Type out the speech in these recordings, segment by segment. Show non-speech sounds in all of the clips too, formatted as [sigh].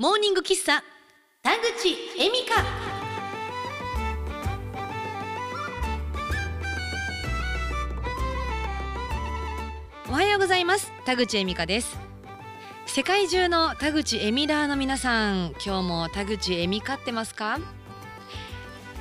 モーニング喫茶田口恵美香。おはようございます田口恵美香です。世界中の田口エミラーの皆さん今日も田口恵美香ってますか？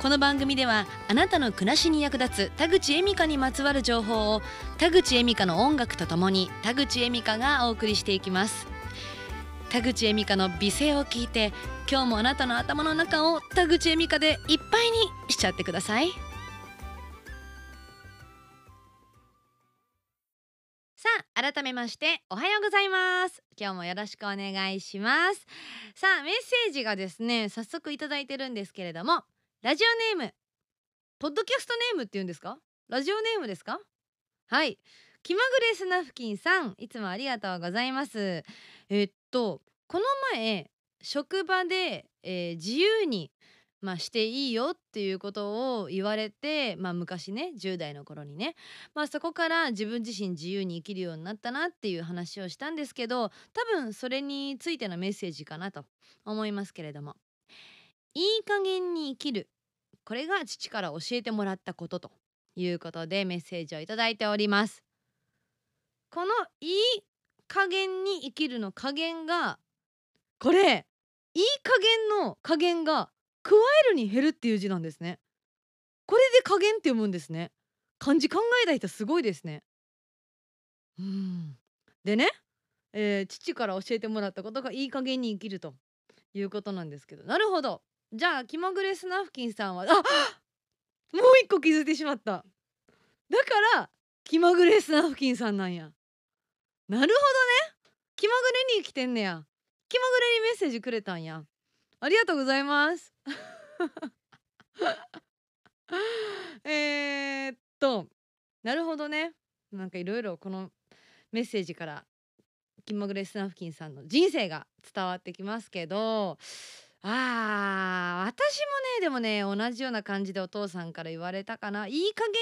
この番組ではあなたの暮らしに役立つ田口恵美香にまつわる情報を田口恵美香の音楽とともに田口恵美香がお送りしていきます。田口恵美香の美声を聞いて今日もあなたの頭の中を田口恵美香でいっぱいにしちゃってください。さあ改めましておはようございます。今日もよろしくお願いします。さあメッセージがですね早速いただいてるんですけれどもラジオネームポッドキャストネームっていうんですか？ラジオネームですか？はい。気まぐれスナフキンさんいつもありがとうございます。えっとこの前職場で、えー、自由にまあ、していいよっていうことを言われて、まあ、昔ね10代の頃にね、まあ、そこから自分自身自由に生きるようになったなっていう話をしたんですけど多分それについてのメッセージかなと思いますけれども。いい加減に生きる。これが父から教えてもらったことということでメッセージをいいております。このいい加減に生きるの加減がこれいい加減の加減が加えるに減るっていう字なんですね。これで加減って読むんですね。漢字考えた人すごいですね。うん。でね、えー、父から教えてもらったことがいい加減に生きるということなんですけど。なるほど。じゃあ気まぐれスナフキンさんはあもう一個気づいてしまった。だから気まぐれスナフキンさんなんや。なるほどね。気まぐれに生きてんねや。気まぐれにメッセージくれたんや。ありがとうございます。[laughs] えっとなるほどね。なんかいろいろこのメッセージから気まぐれスナフキンさんの人生が伝わってきますけどあー私もねでもね同じような感じでお父さんから言われたかな。いい加減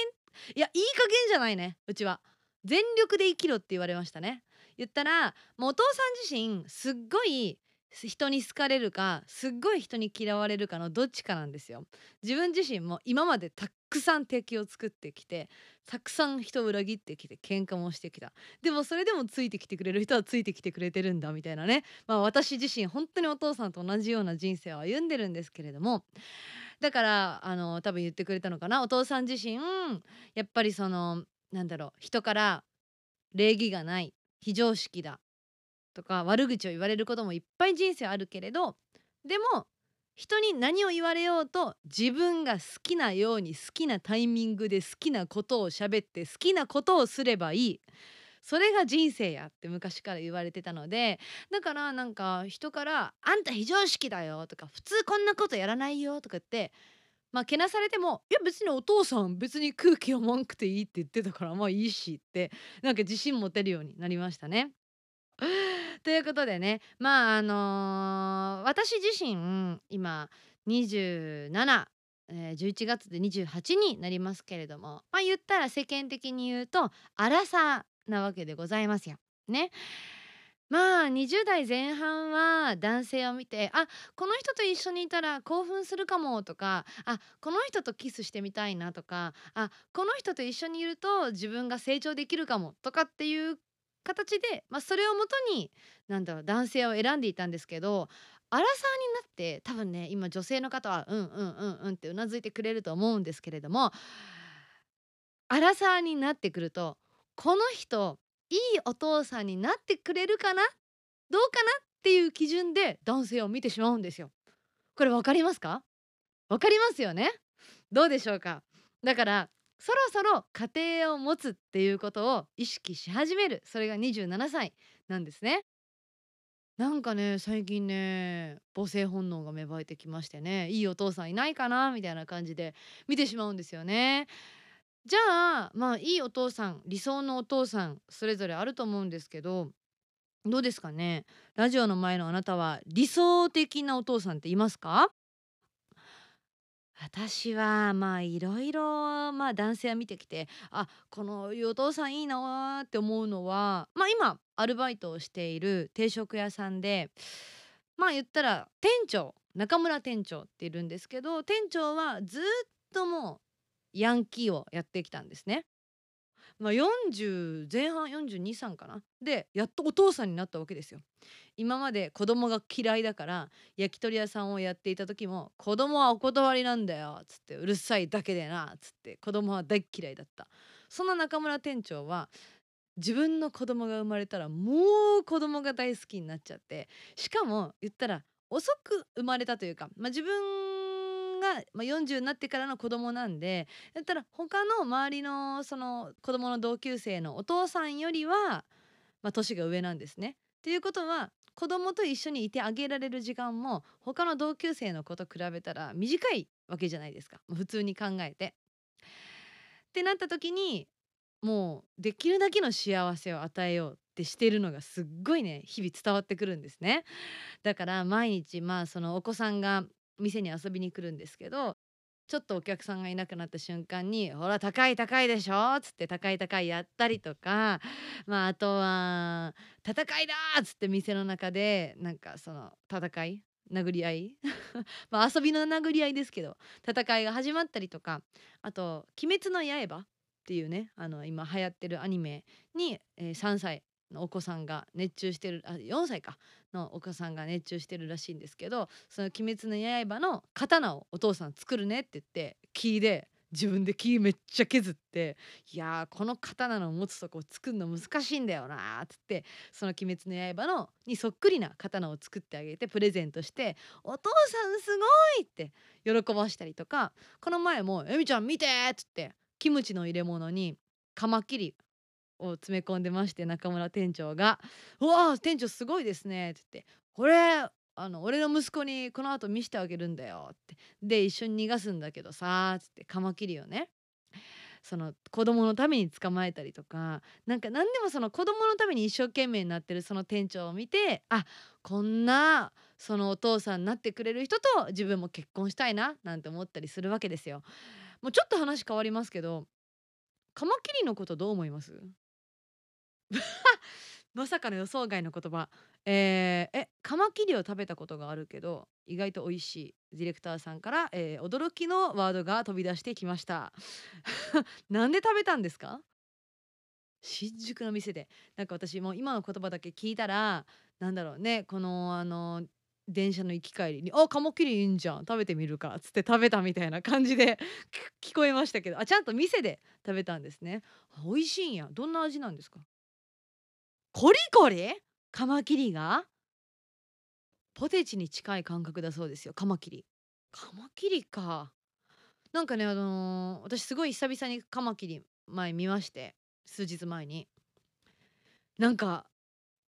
いやいい加減じゃないねうちは。全力で生きろって言われましたね。言ったらもうお父さん自身すっごい人に好かれるかすっごい人に嫌われるかのどっちかなんですよ。自分自身も今までたくさん敵を作ってきてたくさん人を裏切ってきて喧嘩もしてきた。でもそれでもついてきてくれる人はついてきてくれてるんだみたいなね。まあ私自身本当にお父さんと同じような人生を歩んでるんですけれども。だからあの多分言ってくれたのかな。お父さん自身やっぱりそのなんだろう人から礼儀がない非常識だとか悪口を言われることもいっぱい人生あるけれどでも人に何を言われようと自分が好きなように好きなタイミングで好きなことを喋って好きなことをすればいい。それが人生やって昔から言われてたのでだからなんか人から「あんた非常識だよ」とか「普通こんなことやらないよ」とかってまあけなされても「いや別にお父さん別に空気読まんくていい」って言ってたからまあいいしってなんか自信持てるようになりましたね。[laughs] ということでねまああのー私自身今27、えー、11月で28になりますけれどもまあ言ったら世間的に言うとアラサーなわけでございますよ。ね。まあ20代前半は男性を見てあこの人と一緒にいたら興奮するかもとかあこの人とキスしてみたいなとかあこの人と一緒にいると自分が成長できるかもとかっていう形で、まあ、それをもとになんだろう男性を選んでいたんですけどアラサーになって多分ね今女性の方はうんうんうんうんってうなずいてくれると思うんですけれどもアラサーになってくるとこの人いいお父さんになってくれるかな？どうかな？っていう基準で男性を見てしまうんですよ。これ分かりますか？分かりますよね？どうでしょうか？だからそろそろ家庭を持つっていうことを意識し始める。それが27歳なんですね。なんかね最近ね母性本能が芽生えてきましてねいいお父さんいないかな？みたいな感じで見てしまうんですよね。じゃあまあいいお父さん理想のお父さんそれぞれあると思うんですけどどうですかね？ラジオの前のあなたは理想的なお父さんっていますか？私はまあいろいろまあ男性は見てきてあこのお父さんいいなって思うのはまあ今アルバイトをしている定食屋さんでまあ言ったら店長中村店長っているんですけど店長はずっともうヤンキーをやってきたんですね。まあ、40前半423かなでやっとお父さんになったわけですよ。今まで子供が嫌いだから焼き鳥屋さんをやっていた時も「子供はお断りなんだよ」っつって「うるさいだけでな」っつって子供は大嫌いだったその中村店長は自分の子供が生まれたらもう子供が大好きになっちゃってしかも言ったら遅く生まれたというか、まあ、自分が、まあ、40になってからの子供なんでだったら他の周りのその子供の同級生のお父さんよりは、まあ、年が上なんですね。っていうことは子供と一緒にいてあげられる時間も他の同級生の子と比べたら短いわけじゃないですか普通に考えて。ってなった時にもうできるだけの幸せを与えようってしてるのがすっごいね日々伝わってくるんですね。だから毎日まあそのお子さんが店に遊びに来るんですけどちょっとお客さんがいなくなった瞬間に「ほら高い高いでしょ」っつって高い高いやったりとかまああとは「戦いだ!」っつって店の中でなんかその戦い殴り合い [laughs] まあ遊びの殴り合いですけど戦いが始まったりとかあと「鬼滅の刃」っていうねあの今流行ってるアニメに、えー、3歳お子さんが熱中してるあ4歳かのお子さんが熱中してるらしいんですけどその「鬼滅の刃」の刀をお父さん作るねって言って木で自分で木めっちゃ削って「いやこの刀の持つとこ作るの難しいんだよな」っつってその「鬼滅の刃の」にそっくりな刀を作ってあげてプレゼントして「お父さんすごい!」って喜ばしたりとかこの前も「えみちゃん見て!」っつってキムチの入れ物にカマキリを詰め込んでまして中村店長が「うわ店長すごいですね」って言って「これあの俺の息子にこの後見せてあげるんだよ」ってで一緒に逃がすんだけどさっつってカマキリをねその子供のために捕まえたりとかなんか何でもその子供のために一生懸命になってるその店長を見てあこんなそのお父さんになってくれる人と自分も結婚したいななんて思ったりするわけですよ。もうちょっと話変わりますけどカマキリのことどう思います？[laughs] まさかの予想外の言葉。えー、えカマキリを食べたことがあるけど意外と美味しい。ディレクターさんから、えー、驚きのワードが飛び出してきました。[laughs] なんで食べたんですか？新宿の店で。なんか私も今の言葉だけ聞いたらなんだろうね。このあの電車の行き帰りに「あカマキリいいんじゃん。食べてみるか」っつって食べたみたいな感じで [laughs] 聞こえましたけど。あちゃんと店で食べたんですね。美味しいんや。どんな味なんですか？コリコリ？カマキリが？ポテチに近い感覚だそうですよカマキリ。カマキリか。なんかねあのー、私すごい久々にカマキリ前見まして数日前に。なんか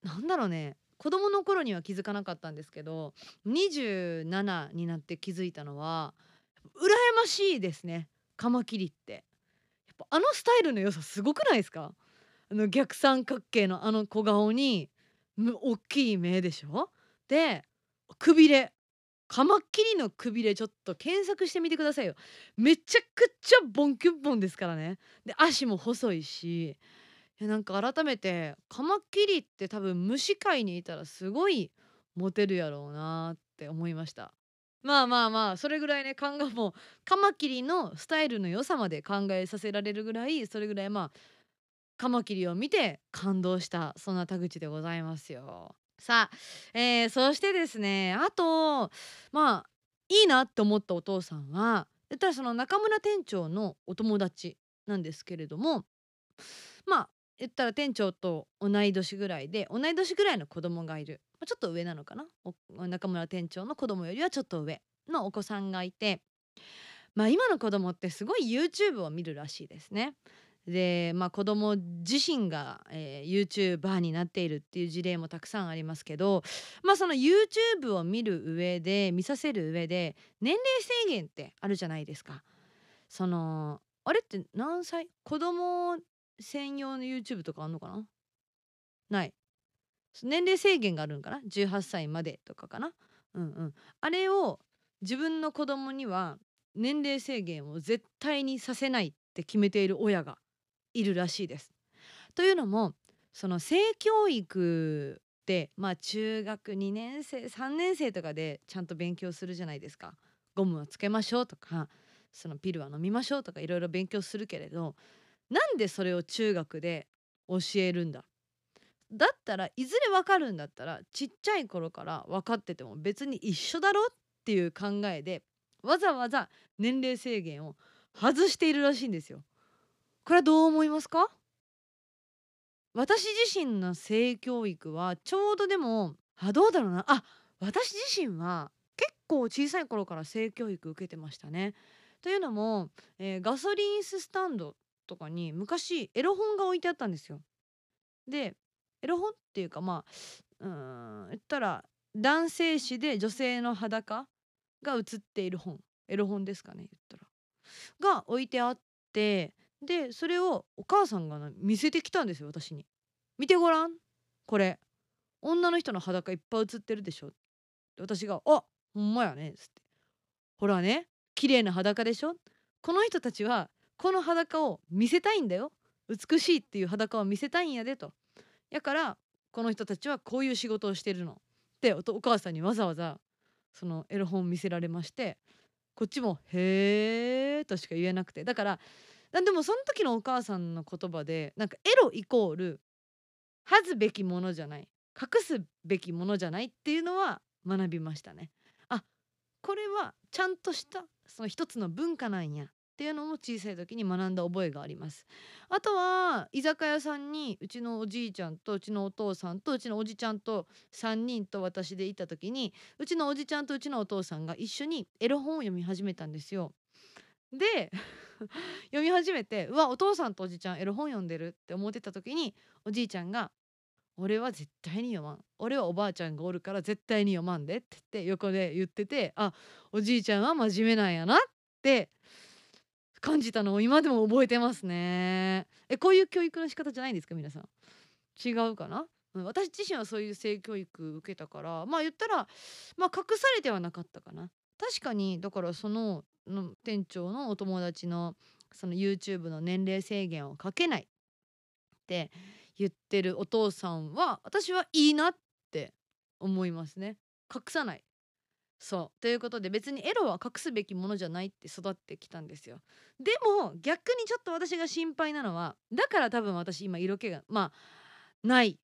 なんだろうね。子供の頃には気づかなかったんですけど27になって気づいたのは羨ましいですねカマキリって。やっぱあのスタイルの良さすごくないですか？あの逆三角形のあの小顔に大きい目でしょ？でくびれ。カマキリのくびれちょっと検索してみてくださいよ。めちゃくちゃボンキュッボンですからね。で足も細いし。いやなんか改めてカマキリって多分虫界にいたらすごいモテるやろうなって思いました。まあまあまあそれぐらいね考えもカマキリのスタイルの良さまで考えさせられるぐらいそれぐらいまあカマキリを見て感動したそんな田口でございますよ。さあ、えー、そしてですねあとまあいいなって思ったお父さんは言ったらその中村店長のお友達なんですけれどもまあ言ったら店長と同い年ぐらいで同い年ぐらいの子供がいる、まあ、ちょっと上なのかな？中村店長の子供よりはちょっと上のお子さんがいて。まあ今の子供ってすごい YouTube を見るらしいですね。でまあ子供自身が、えー、YouTuber になっているっていう事例もたくさんありますけどまあその YouTube を見る上で見させる上で年齢制限ってあるじゃないですか。そのあれって何歳？子供専用の YouTube とかあんのかな？ない。年齢制限があるんかな？18歳までとかかな？うんうん。あれを自分の子供には年齢制限を絶対にさせないって決めている親がいるらしいです。というのもその性教育ってまあ中学2年生3年生とかでちゃんと勉強するじゃないですか。ゴムをつけましょうとかそのピルは飲みましょうとかいろいろ勉強するけれどなんでそれを中学で教えるんだ？だったらいずれ分かるんだったらちっちゃい頃から分かってても別に一緒だろっていう考えでわざわざ年齢制限を外しているらしいんですよ。これはどう思いますか？私自身の性教育はちょうどでもあどうだろうなあ私自身は結構小さい頃から性教育受けてましたね。というのも、えーガソリンスタンドとかに昔エロ本が置いてあったんですよ。でエロ本っていうかまあうん言ったら男性誌で女性の裸が写っている本エロ本ですかね言ったらが置いてあってでそれをお母さんが見せてきたんですよ私に。見てごらんこれ。女の人の裸いっぱい写ってるでしょで私が「あほんまやね」っつって「ほらね綺麗な裸でしょ？この人たちはこの裸を見せたいんだよ。美しいっていう裸を見せたいんやで」と。やからこの人たちはこういう仕事をしてるのってお母さんにわざわざそのエロ本見せられましてこっちも「へー」としか言えなくて。だからでもその時のお母さんの言葉でなんかエロイコール恥ずべきものじゃない隠すべきものじゃないっていうのは学びましたね。あこれはちゃんとしたその一つの文化なんやっていうのも小さい時に学んだ覚えがあります。あとは居酒屋さんにうちのおじいちゃんとうちのお父さんとうちのおじちゃんと3人と私でいた時にうちのおじちゃんとうちのお父さんが一緒にエロ本を読み始めたんですよ。で [laughs] 読み始めてうわお父さんとおじちゃんエロ本読んでるって思ってた時におじいちゃんが「俺は絶対に読まん俺はおばあちゃんがおるから絶対に読まんで」ってって横で言っててあおじいちゃんは真面目なんやなって感じたのを今でも覚えてますね。えこういう教育の仕方じゃないんですか皆さん？違うかな、私自身はそういう性教育受けたからまあ言ったらまあ隠されてはなかったかな。確かにだからその店長のお友達のその YouTube の年齢制限をかけないって言ってるお父さんは私はいいなって思いますね。隠さない。そうということで別にエロは隠すべきものじゃないって育ってきたんですよ。でも逆にちょっと私が心配なのはだから多分私今色気がまあないっ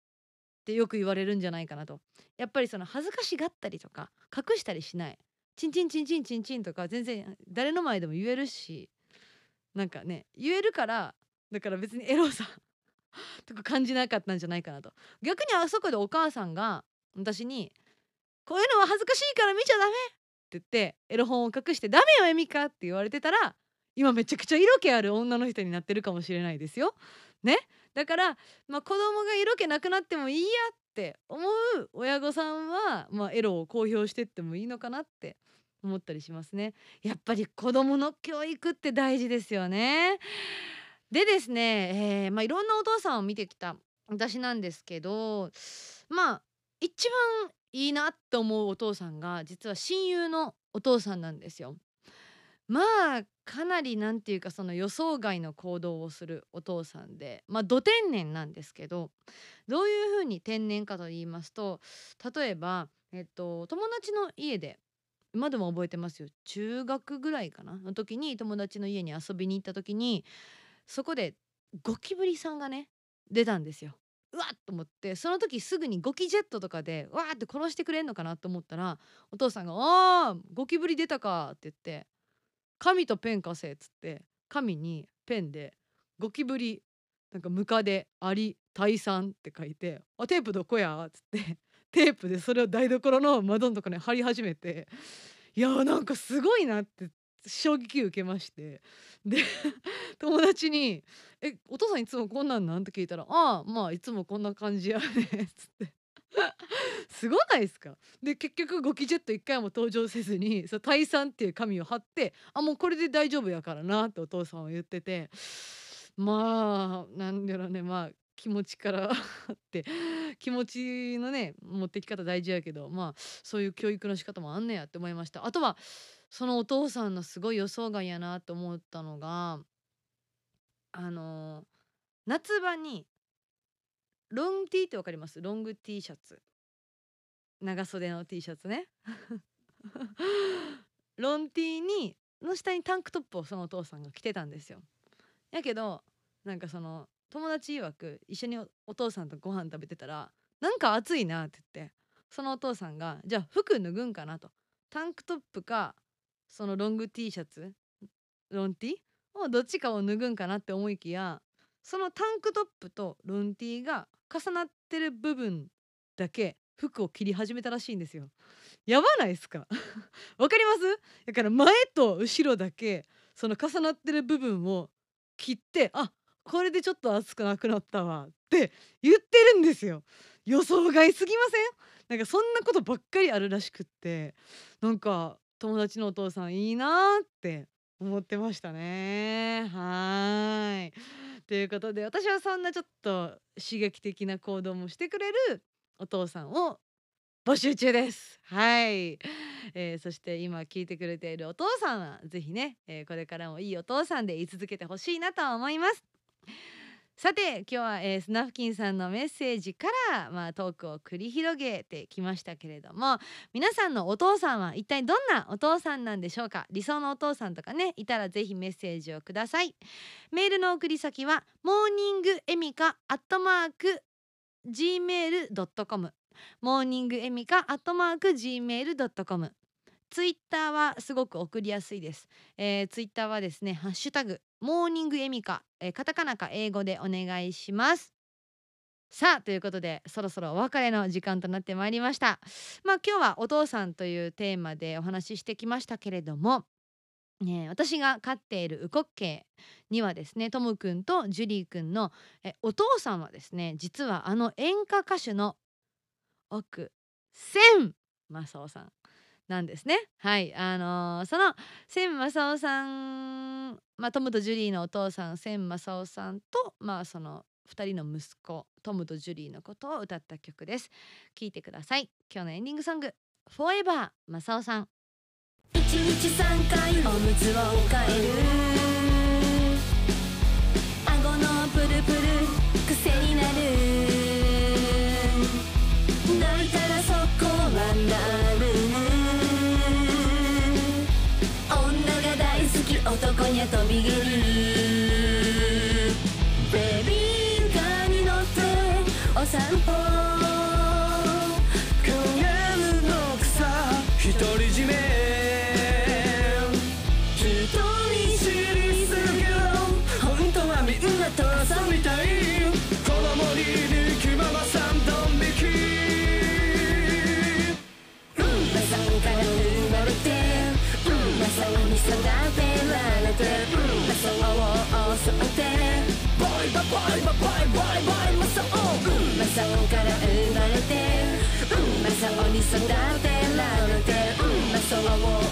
てよく言われるんじゃないかなと。やっぱりその恥ずかしがったりとか隠したりしない。チンチンチンチンチンチンとか全然誰の前でも言えるしなんかね言えるからだから別にエロさとか感じなかったんじゃないかなと逆にあそこでお母さんが私に「こういうのは恥ずかしいから見ちゃダメ!」って言ってエロ本を隠して「ダメよエミカ!」って言われてたら今めちゃくちゃ色気ある女の人になってるかもしれないですよ。ねだから、まあ、子供が色気なくなってもいいやって思う親御さんは、まあ、エロを公表してってもいいのかなって思ったりしますね。やっぱり子供の教育って大事ですよね。でですね、えーまあ、いろんなお父さんを見てきた私なんですけどまあ一番いいなって思うお父さんが実は親友のお父さんなんですよ。まあかなりなんていうかその予想外の行動をするお父さんでまあど天然なんですけどどういうふうに天然かと言いますと例えば、えっと、友達の家で今でも覚えてますよ中学ぐらいかな？の時に友達の家に遊びに行った時にそこでゴキブリさんがね出たんですよ。うわっと思ってその時すぐにゴキジェットとかでわーって殺してくれんのかなと思ったらお父さんが「あーゴキブリ出たか」って言って「紙とペン貸せ」っつって紙にペンで「ゴキブリなんかムカデアリタイサン」って書いて「あテープどこや?」っつってテープでそれを台所の窓のとこに貼り始めていやーなんかすごいなって衝撃受けましてで [laughs] 友達に「えお父さんいつもこんなんなん?」って聞いたら「ああまあいつもこんな感じやね」っつって。[laughs] すごないですか？で結局ゴキジェット一回も登場せずにそ退散っていう紙を貼ってあもうこれで大丈夫やからなってお父さんは言っててまあなんだろうねまあ気持ちからって気持ちのね持ってき方大事やけどまあそういう教育の仕方もあんねやって思いました。あとはそのお父さんのすごい予想外やなと思ったのがあの夏場にロングティーってわかります？ロング T シャツ。長袖の T シャツね。[laughs] ロン T にの下にタンクトップをそのお父さんが着てたんですよ。やけどなんかその友達曰く一緒にお父さんとご飯食べてたらなんか暑いなって言ってそのお父さんがじゃあ服脱ぐんかなと。タンクトップかそのロング T シャツロン T をどっちかを脱ぐんかなって思いきやそのタンクトップとロン T が重なってる部分だけ服を切り始めたらしいんですよ。やばないですか？[laughs] わかります？だから前と後ろだけその重なってる部分を切ってあこれでちょっと熱くなくなったわって言ってるんですよ。予想外すぎません？なんかそんなことばっかりあるらしくってなんか友達のお父さんいいなって思ってましたね。はい。ということで私はそんなちょっと刺激的な行動もしてくれるお父さんを募集中です。はい、えー、そして今聞いてくれているお父さんは是非ね、えー、これからもいいお父さんで言い続けてほしいなと思います。さて今日は、えー、スナフキンさんのメッセージから、まあ、トークを繰り広げてきましたけれども皆さんのお父さんは一体どんなお父さんなんでしょうか？理想のお父さんとかねいたらぜひメッセージをください。メールの送り先はモーニングエミカアットマーク gmail.com モーニングエミカアットマーク gmail.com ツイッターはすごく送りやすいです、えー、ツイッターはですねハッシュタグモーニングエミカ、え、カタカナか英語でお願いします。さあということでそろそろお別れの時間となってまいりました。まあ今日はお父さんというテーマでお話ししてきましたけれどもね、私が飼っているウコッケイにはですねトムくんとジュリーくんのえお父さんはですね実はあの演歌歌手の奥千正夫さん。なんですね。はい、あのー、その千正夫さん、まあ、トムとジュリーのお父さん千正夫さんと、まあ、その2人の息子トムとジュリーのことを歌った曲です。聞いてください。今日のエンディングソング「フォーエバー正夫さん」1日3回おむつを変える男にゃ飛び蹴りベビーカーに乗ってお散歩。favor.